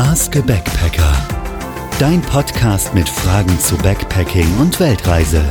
Ask a Backpacker. Dein Podcast mit Fragen zu Backpacking und Weltreise.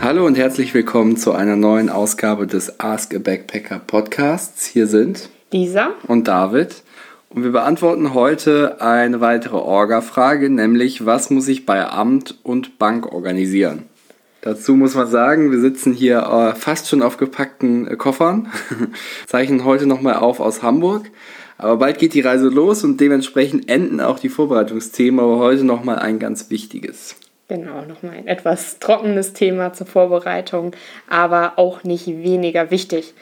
Hallo und herzlich willkommen zu einer neuen Ausgabe des Ask a Backpacker Podcasts. Hier sind Lisa und David. Und wir beantworten heute eine weitere Orga-Frage, nämlich was muss ich bei Amt und Bank organisieren? Dazu muss man sagen, wir sitzen hier äh, fast schon auf gepackten äh, Koffern, zeichnen heute nochmal auf aus Hamburg. Aber bald geht die Reise los und dementsprechend enden auch die Vorbereitungsthemen, aber heute nochmal ein ganz wichtiges. Genau, nochmal ein etwas trockenes Thema zur Vorbereitung, aber auch nicht weniger wichtig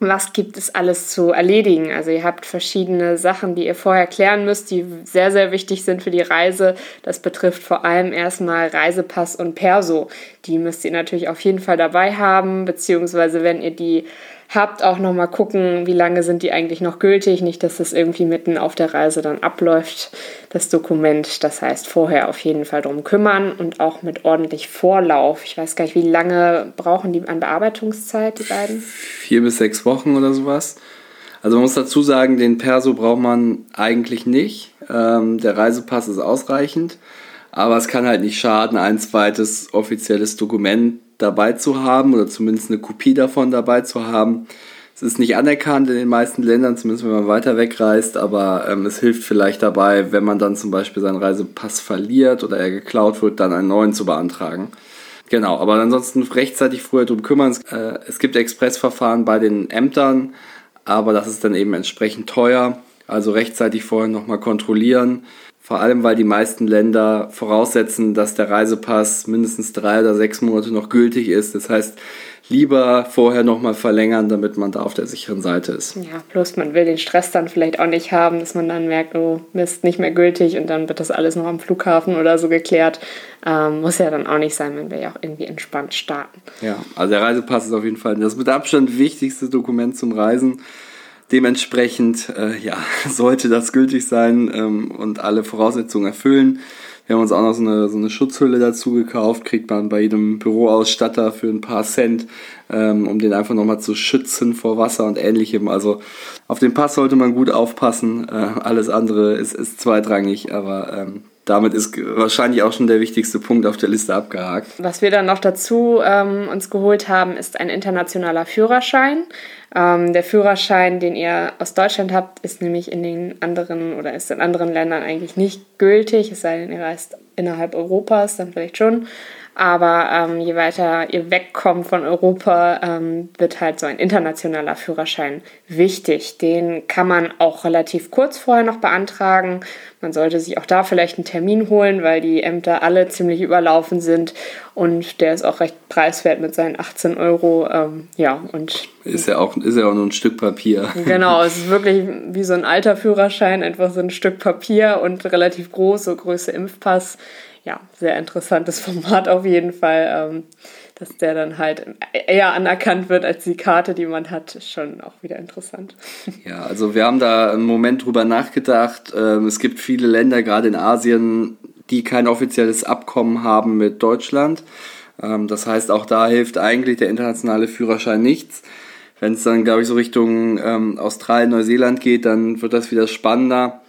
was gibt es alles zu erledigen. Also ihr habt verschiedene Sachen, die ihr vorher klären müsst, die sehr, sehr wichtig sind für die Reise. Das betrifft vor allem erstmal Reisepass und Perso. Die müsst ihr natürlich auf jeden Fall dabei haben, beziehungsweise wenn ihr die habt, auch nochmal gucken, wie lange sind die eigentlich noch gültig. Nicht, dass das irgendwie mitten auf der Reise dann abläuft, das Dokument. Das heißt, vorher auf jeden Fall drum kümmern und auch mit ordentlich Vorlauf. Ich weiß gar nicht, wie lange brauchen die an Bearbeitungszeit, die beiden? Vier bis sechs Wochen oder sowas. Also man muss dazu sagen, den Perso braucht man eigentlich nicht. Ähm, der Reisepass ist ausreichend. Aber es kann halt nicht schaden, ein zweites offizielles Dokument dabei zu haben oder zumindest eine Kopie davon dabei zu haben. Es ist nicht anerkannt in den meisten Ländern, zumindest wenn man weiter wegreist, aber ähm, es hilft vielleicht dabei, wenn man dann zum Beispiel seinen Reisepass verliert oder er geklaut wird, dann einen neuen zu beantragen. Genau, aber ansonsten rechtzeitig früher drum kümmern. Äh, es gibt Expressverfahren bei den Ämtern, aber das ist dann eben entsprechend teuer. Also rechtzeitig vorher nochmal kontrollieren. Vor allem, weil die meisten Länder voraussetzen, dass der Reisepass mindestens drei oder sechs Monate noch gültig ist. Das heißt, lieber vorher nochmal verlängern, damit man da auf der sicheren Seite ist. Ja, bloß man will den Stress dann vielleicht auch nicht haben, dass man dann merkt, oh Mist, nicht mehr gültig und dann wird das alles noch am Flughafen oder so geklärt. Ähm, muss ja dann auch nicht sein, man will ja auch irgendwie entspannt starten. Ja, also der Reisepass ist auf jeden Fall das mit Abstand wichtigste Dokument zum Reisen. Dementsprechend äh, ja, sollte das gültig sein ähm, und alle Voraussetzungen erfüllen. Wir haben uns auch noch so eine, so eine Schutzhülle dazu gekauft, kriegt man bei jedem Büroausstatter für ein paar Cent, ähm, um den einfach nochmal zu schützen vor Wasser und ähnlichem. Also auf den Pass sollte man gut aufpassen. Äh, alles andere ist, ist zweitrangig, aber ähm, damit ist wahrscheinlich auch schon der wichtigste Punkt auf der Liste abgehakt. Was wir dann noch dazu ähm, uns geholt haben, ist ein internationaler Führerschein. Ähm, der Führerschein, den ihr aus Deutschland habt, ist nämlich in den anderen oder ist in anderen Ländern eigentlich nicht gültig, es sei denn, ihr reist innerhalb Europas, dann vielleicht schon. Aber ähm, je weiter ihr wegkommt von Europa, ähm, wird halt so ein internationaler Führerschein wichtig. Den kann man auch relativ kurz vorher noch beantragen. Man sollte sich auch da vielleicht einen Termin holen, weil die Ämter alle ziemlich überlaufen sind und der ist auch recht preiswert mit seinen 18 Euro. Ähm, ja, und ist ja auch ist ja auch nur ein Stück Papier. Genau, es ist wirklich wie so ein alter Führerschein, einfach so ein Stück Papier und relativ groß, so Größe Impfpass ja, sehr interessantes Format auf jeden Fall. Ähm, dass der dann halt eher anerkannt wird als die Karte, die man hat, ist schon auch wieder interessant. Ja, also wir haben da einen Moment drüber nachgedacht. Ähm, es gibt viele Länder, gerade in Asien, die kein offizielles Abkommen haben mit Deutschland. Ähm, das heißt, auch da hilft eigentlich der internationale Führerschein nichts. Wenn es dann, glaube ich, so Richtung ähm, Australien, Neuseeland geht, dann wird das wieder spannender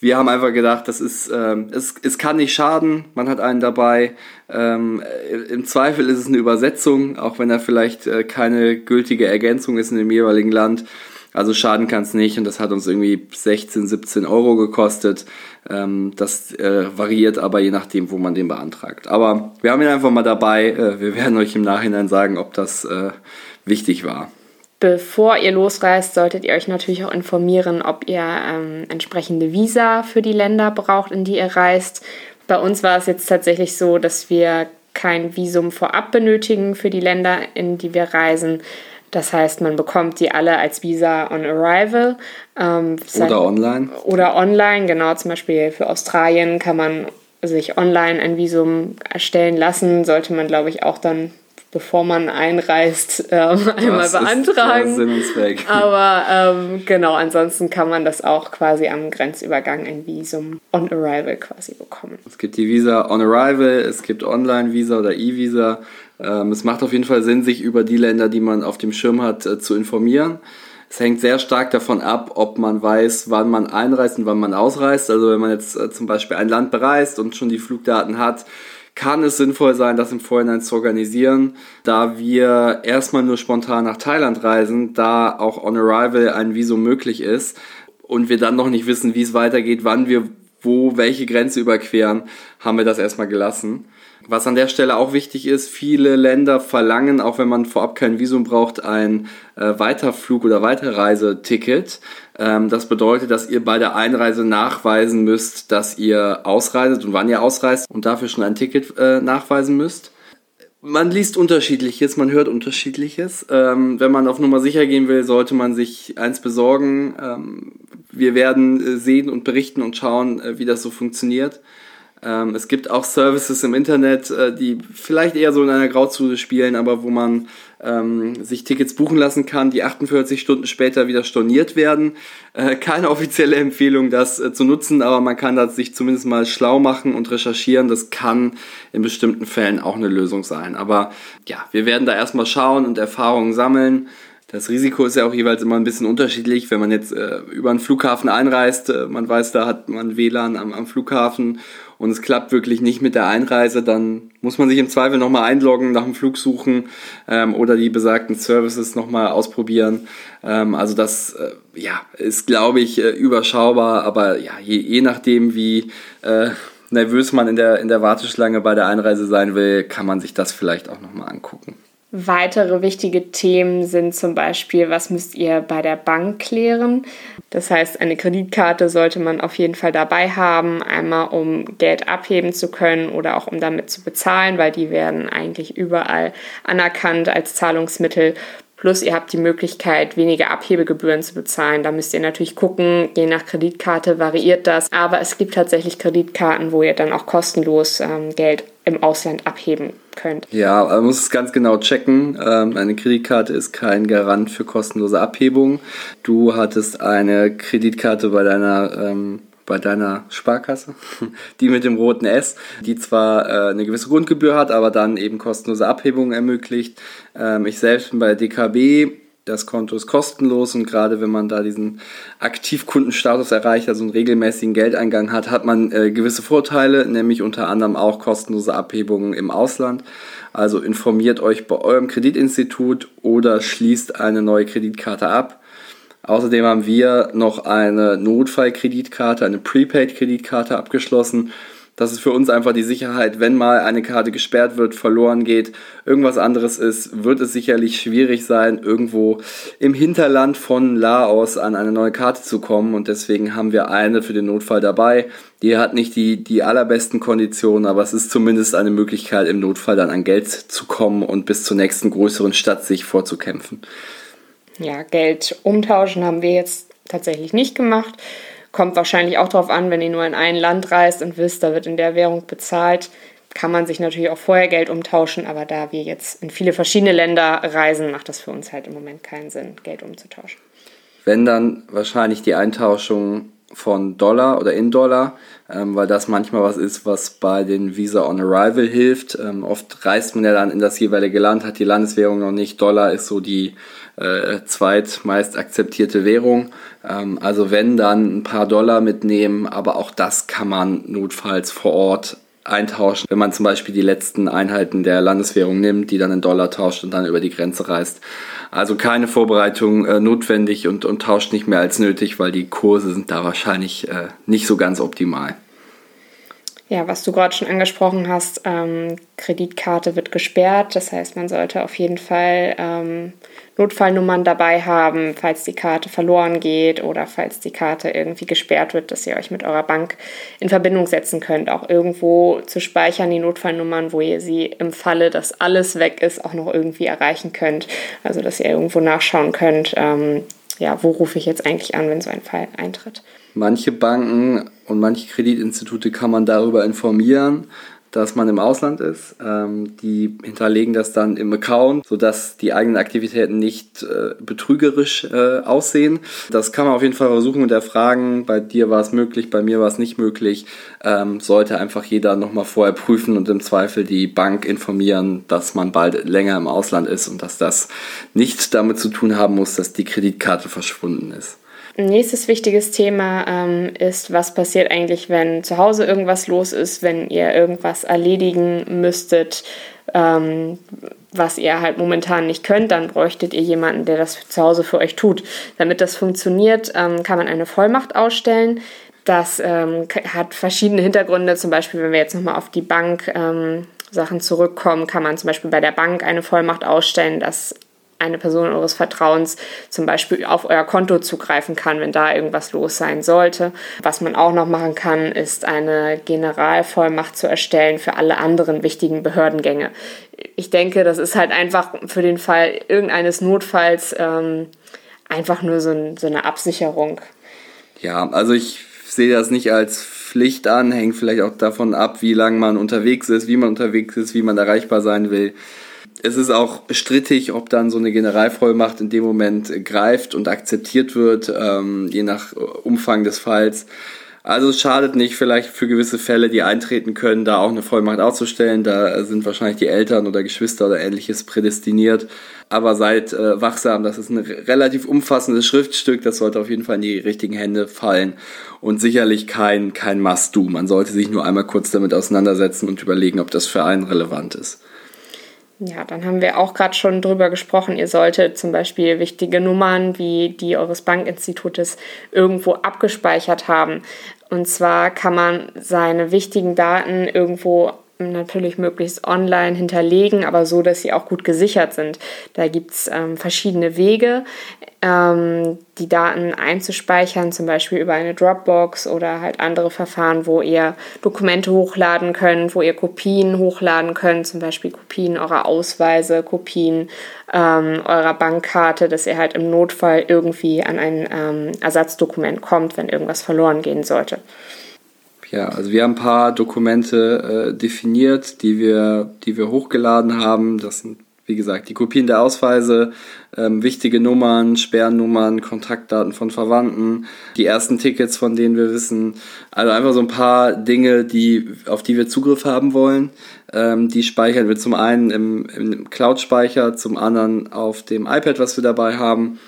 wir haben einfach gedacht, das ist, ähm, es, es kann nicht schaden, man hat einen dabei. Ähm, Im Zweifel ist es eine Übersetzung, auch wenn er vielleicht äh, keine gültige Ergänzung ist in dem jeweiligen Land. Also schaden kann es nicht und das hat uns irgendwie 16, 17 Euro gekostet. Ähm, das äh, variiert aber je nachdem, wo man den beantragt. Aber wir haben ihn einfach mal dabei. Äh, wir werden euch im Nachhinein sagen, ob das äh, wichtig war. Bevor ihr losreist, solltet ihr euch natürlich auch informieren, ob ihr ähm, entsprechende Visa für die Länder braucht, in die ihr reist. Bei uns war es jetzt tatsächlich so, dass wir kein Visum vorab benötigen für die Länder, in die wir reisen. Das heißt, man bekommt die alle als Visa on Arrival. Ähm, oder online. Oder online, genau. Zum Beispiel für Australien kann man sich online ein Visum erstellen lassen. Sollte man, glaube ich, auch dann bevor man einreist, ähm, einmal beantragen. Sinn und Zweck. Aber ähm, genau, ansonsten kann man das auch quasi am Grenzübergang ein Visum on Arrival quasi bekommen. Es gibt die Visa on Arrival, es gibt Online-Visa oder E-Visa. Ähm, es macht auf jeden Fall Sinn, sich über die Länder, die man auf dem Schirm hat, äh, zu informieren. Es hängt sehr stark davon ab, ob man weiß, wann man einreist und wann man ausreist. Also wenn man jetzt äh, zum Beispiel ein Land bereist und schon die Flugdaten hat, kann es sinnvoll sein, das im Vorhinein zu organisieren, da wir erstmal nur spontan nach Thailand reisen, da auch on arrival ein Visum möglich ist und wir dann noch nicht wissen, wie es weitergeht, wann wir wo welche Grenze überqueren, haben wir das erstmal gelassen. Was an der Stelle auch wichtig ist, viele Länder verlangen, auch wenn man vorab kein Visum braucht, ein äh, Weiterflug- oder Weiterreiseticket. Ähm, das bedeutet, dass ihr bei der Einreise nachweisen müsst, dass ihr ausreiset und wann ihr ausreist und dafür schon ein Ticket äh, nachweisen müsst. Man liest unterschiedliches, man hört unterschiedliches. Ähm, wenn man auf Nummer sicher gehen will, sollte man sich eins besorgen. Ähm, wir werden äh, sehen und berichten und schauen, äh, wie das so funktioniert. Ähm, es gibt auch Services im Internet, äh, die vielleicht eher so in einer Grauzone spielen, aber wo man ähm, sich Tickets buchen lassen kann, die 48 Stunden später wieder storniert werden. Äh, keine offizielle Empfehlung, das äh, zu nutzen, aber man kann das sich zumindest mal schlau machen und recherchieren. Das kann in bestimmten Fällen auch eine Lösung sein. Aber ja, wir werden da erstmal schauen und Erfahrungen sammeln. Das Risiko ist ja auch jeweils immer ein bisschen unterschiedlich. Wenn man jetzt äh, über einen Flughafen einreist, äh, man weiß, da hat man WLAN am, am Flughafen und es klappt wirklich nicht mit der Einreise, dann muss man sich im Zweifel nochmal einloggen, nach dem Flug suchen ähm, oder die besagten Services nochmal ausprobieren. Ähm, also das äh, ja, ist, glaube ich, äh, überschaubar, aber ja, je, je nachdem, wie äh, nervös man in der, in der Warteschlange bei der Einreise sein will, kann man sich das vielleicht auch nochmal angucken. Weitere wichtige Themen sind zum Beispiel, was müsst ihr bei der Bank klären? Das heißt, eine Kreditkarte sollte man auf jeden Fall dabei haben, einmal um Geld abheben zu können oder auch um damit zu bezahlen, weil die werden eigentlich überall anerkannt als Zahlungsmittel. Plus ihr habt die Möglichkeit, weniger Abhebegebühren zu bezahlen. Da müsst ihr natürlich gucken, je nach Kreditkarte variiert das. Aber es gibt tatsächlich Kreditkarten, wo ihr dann auch kostenlos ähm, Geld im Ausland abheben könnt. Ja, man muss es ganz genau checken. Ähm, eine Kreditkarte ist kein Garant für kostenlose Abhebung. Du hattest eine Kreditkarte bei deiner ähm, bei deiner Sparkasse, die mit dem roten S, die zwar äh, eine gewisse Grundgebühr hat, aber dann eben kostenlose Abhebungen ermöglicht. Ähm, ich selbst bin bei DKB das Konto ist kostenlos und gerade wenn man da diesen Aktivkundenstatus erreicht, also einen regelmäßigen Geldeingang hat, hat man äh, gewisse Vorteile, nämlich unter anderem auch kostenlose Abhebungen im Ausland. Also informiert euch bei eurem Kreditinstitut oder schließt eine neue Kreditkarte ab. Außerdem haben wir noch eine Notfallkreditkarte, eine Prepaid-Kreditkarte abgeschlossen das ist für uns einfach die Sicherheit, wenn mal eine Karte gesperrt wird, verloren geht, irgendwas anderes ist, wird es sicherlich schwierig sein, irgendwo im Hinterland von Laos an eine neue Karte zu kommen. Und deswegen haben wir eine für den Notfall dabei. Die hat nicht die, die allerbesten Konditionen, aber es ist zumindest eine Möglichkeit, im Notfall dann an Geld zu kommen und bis zur nächsten größeren Stadt sich vorzukämpfen. Ja, Geld umtauschen haben wir jetzt tatsächlich nicht gemacht. Kommt wahrscheinlich auch darauf an, wenn ihr nur in ein Land reist und wisst, da wird in der Währung bezahlt, kann man sich natürlich auch vorher Geld umtauschen, aber da wir jetzt in viele verschiedene Länder reisen, macht das für uns halt im Moment keinen Sinn, Geld umzutauschen. Wenn dann wahrscheinlich die Eintauschung von Dollar oder in Dollar, ähm, weil das manchmal was ist, was bei den Visa on Arrival hilft. Ähm, oft reist man ja dann in das jeweilige Land, hat die Landeswährung noch nicht. Dollar ist so die äh, zweitmeist akzeptierte Währung. Ähm, also wenn dann ein paar Dollar mitnehmen, aber auch das kann man notfalls vor Ort eintauschen, wenn man zum Beispiel die letzten Einheiten der Landeswährung nimmt, die dann in Dollar tauscht und dann über die Grenze reist. Also keine Vorbereitung äh, notwendig und, und tauscht nicht mehr als nötig, weil die Kurse sind da wahrscheinlich äh, nicht so ganz optimal. Ja, was du gerade schon angesprochen hast, ähm, Kreditkarte wird gesperrt. Das heißt, man sollte auf jeden Fall ähm, Notfallnummern dabei haben, falls die Karte verloren geht oder falls die Karte irgendwie gesperrt wird, dass ihr euch mit eurer Bank in Verbindung setzen könnt. Auch irgendwo zu speichern die Notfallnummern, wo ihr sie im Falle, dass alles weg ist, auch noch irgendwie erreichen könnt. Also dass ihr irgendwo nachschauen könnt, ähm, ja, wo rufe ich jetzt eigentlich an, wenn so ein Fall eintritt. Manche Banken und manche Kreditinstitute kann man darüber informieren. Dass man im Ausland ist. Ähm, die hinterlegen das dann im Account, sodass die eigenen Aktivitäten nicht äh, betrügerisch äh, aussehen. Das kann man auf jeden Fall versuchen und erfragen. Bei dir war es möglich, bei mir war es nicht möglich. Ähm, sollte einfach jeder nochmal vorher prüfen und im Zweifel die Bank informieren, dass man bald länger im Ausland ist und dass das nicht damit zu tun haben muss, dass die Kreditkarte verschwunden ist. Nächstes wichtiges Thema ähm, ist, was passiert eigentlich, wenn zu Hause irgendwas los ist, wenn ihr irgendwas erledigen müsstet, ähm, was ihr halt momentan nicht könnt, dann bräuchtet ihr jemanden, der das zu Hause für euch tut. Damit das funktioniert, ähm, kann man eine Vollmacht ausstellen. Das ähm, hat verschiedene Hintergründe. Zum Beispiel, wenn wir jetzt nochmal auf die Bank ähm, Sachen zurückkommen, kann man zum Beispiel bei der Bank eine Vollmacht ausstellen, dass eine Person eures Vertrauens zum Beispiel auf euer Konto zugreifen kann, wenn da irgendwas los sein sollte. Was man auch noch machen kann, ist eine Generalvollmacht zu erstellen für alle anderen wichtigen Behördengänge. Ich denke, das ist halt einfach für den Fall irgendeines Notfalls ähm, einfach nur so, ein, so eine Absicherung. Ja, also ich sehe das nicht als Pflicht an, hängt vielleicht auch davon ab, wie lange man unterwegs ist, wie man unterwegs ist, wie man erreichbar sein will es ist auch strittig, ob dann so eine Generalvollmacht in dem Moment greift und akzeptiert wird, ähm, je nach Umfang des Falls. Also es schadet nicht, vielleicht für gewisse Fälle, die eintreten können, da auch eine Vollmacht auszustellen. Da sind wahrscheinlich die Eltern oder Geschwister oder ähnliches prädestiniert. Aber seid äh, wachsam, das ist ein relativ umfassendes Schriftstück, das sollte auf jeden Fall in die richtigen Hände fallen. Und sicherlich kein, kein Must-Do. Man sollte sich nur einmal kurz damit auseinandersetzen und überlegen, ob das für einen relevant ist. Ja, dann haben wir auch gerade schon drüber gesprochen. Ihr solltet zum Beispiel wichtige Nummern wie die eures Bankinstitutes irgendwo abgespeichert haben. Und zwar kann man seine wichtigen Daten irgendwo natürlich möglichst online hinterlegen, aber so, dass sie auch gut gesichert sind. Da gibt es ähm, verschiedene Wege, ähm, die Daten einzuspeichern, zum Beispiel über eine Dropbox oder halt andere Verfahren, wo ihr Dokumente hochladen könnt, wo ihr Kopien hochladen könnt, zum Beispiel Kopien eurer Ausweise, Kopien ähm, eurer Bankkarte, dass ihr halt im Notfall irgendwie an ein ähm, Ersatzdokument kommt, wenn irgendwas verloren gehen sollte. Ja, also wir haben ein paar Dokumente äh, definiert, die wir, die wir hochgeladen haben. Das sind, wie gesagt, die Kopien der Ausweise, ähm, wichtige Nummern, Sperrnummern, Kontaktdaten von Verwandten, die ersten Tickets, von denen wir wissen. Also einfach so ein paar Dinge, die, auf die wir Zugriff haben wollen. Ähm, die speichern wir zum einen im, im Cloud-Speicher, zum anderen auf dem iPad, was wir dabei haben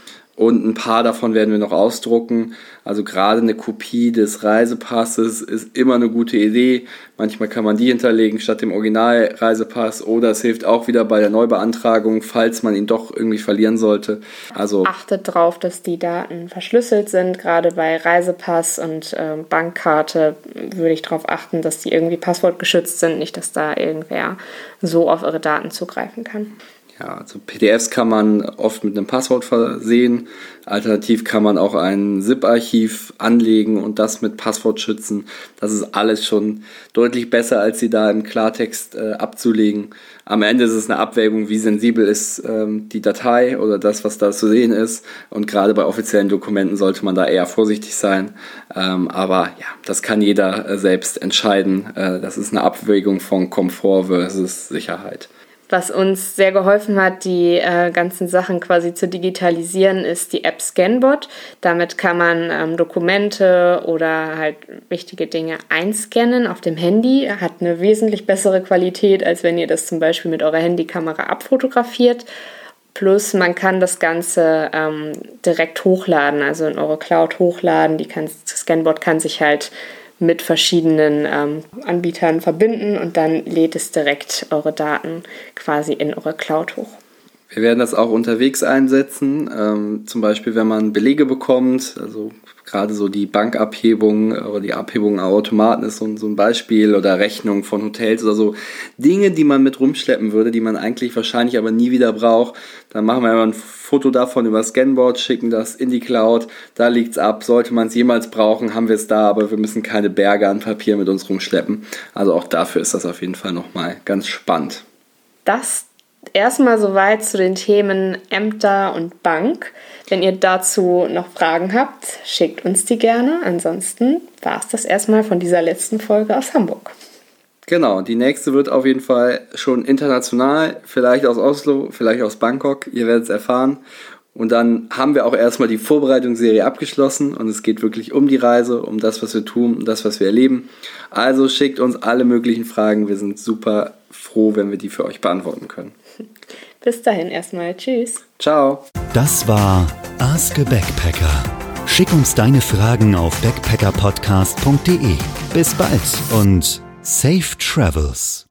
und ein paar davon werden wir noch ausdrucken. Also gerade eine Kopie des Reisepasses ist immer eine gute Idee. Manchmal kann man die hinterlegen statt dem Originalreisepass oder es hilft auch wieder bei der Neubeantragung, falls man ihn doch irgendwie verlieren sollte. Also achtet darauf, dass die Daten verschlüsselt sind. Gerade bei Reisepass und äh, Bankkarte würde ich darauf achten, dass die irgendwie passwortgeschützt sind, nicht dass da irgendwer so auf eure Daten zugreifen kann. Ja, also PDFs kann man oft mit einem Passwort versehen. Alternativ kann man auch ein ZIP-Archiv anlegen und das mit Passwort schützen. Das ist alles schon deutlich besser, als sie da im Klartext äh, abzulegen. Am Ende ist es eine Abwägung, wie sensibel ist ähm, die Datei oder das, was da zu sehen ist. Und gerade bei offiziellen Dokumenten sollte man da eher vorsichtig sein. Ähm, aber ja, das kann jeder äh, selbst entscheiden. Äh, das ist eine Abwägung von Komfort versus Sicherheit. Was uns sehr geholfen hat, die äh, ganzen Sachen quasi zu digitalisieren, ist die App Scanbot. Damit kann man ähm, Dokumente oder halt wichtige Dinge einscannen auf dem Handy. Hat eine wesentlich bessere Qualität, als wenn ihr das zum Beispiel mit eurer Handykamera abfotografiert. Plus man kann das Ganze ähm, direkt hochladen, also in eure Cloud hochladen. Die kann, Scanbot kann sich halt mit verschiedenen ähm, Anbietern verbinden und dann lädt es direkt eure Daten quasi in eure Cloud hoch. Wir werden das auch unterwegs einsetzen, ähm, zum Beispiel wenn man Belege bekommt, also gerade so die Bankabhebung oder die Abhebung an Automaten ist so, ein Beispiel oder Rechnung von Hotels oder so. Dinge, die man mit rumschleppen würde, die man eigentlich wahrscheinlich aber nie wieder braucht. Dann machen wir einfach ein Foto davon über Scanboard, schicken das in die Cloud. Da liegt es ab. Sollte man es jemals brauchen, haben wir es da, aber wir müssen keine Berge an Papier mit uns rumschleppen. Also auch dafür ist das auf jeden Fall nochmal ganz spannend. Das erstmal soweit zu den Themen Ämter und Bank. Wenn ihr dazu noch Fragen habt, schickt uns die gerne. Ansonsten war es das erstmal von dieser letzten Folge aus Hamburg. Genau, die nächste wird auf jeden Fall schon international, vielleicht aus Oslo, vielleicht aus Bangkok, ihr werdet es erfahren. Und dann haben wir auch erstmal die Vorbereitungsserie abgeschlossen und es geht wirklich um die Reise, um das, was wir tun, um das, was wir erleben. Also schickt uns alle möglichen Fragen. Wir sind super froh, wenn wir die für euch beantworten können. Bis dahin erstmal. Tschüss. Ciao. Das war Ask a Backpacker. Schick uns deine Fragen auf backpackerpodcast.de. Bis bald und safe travels.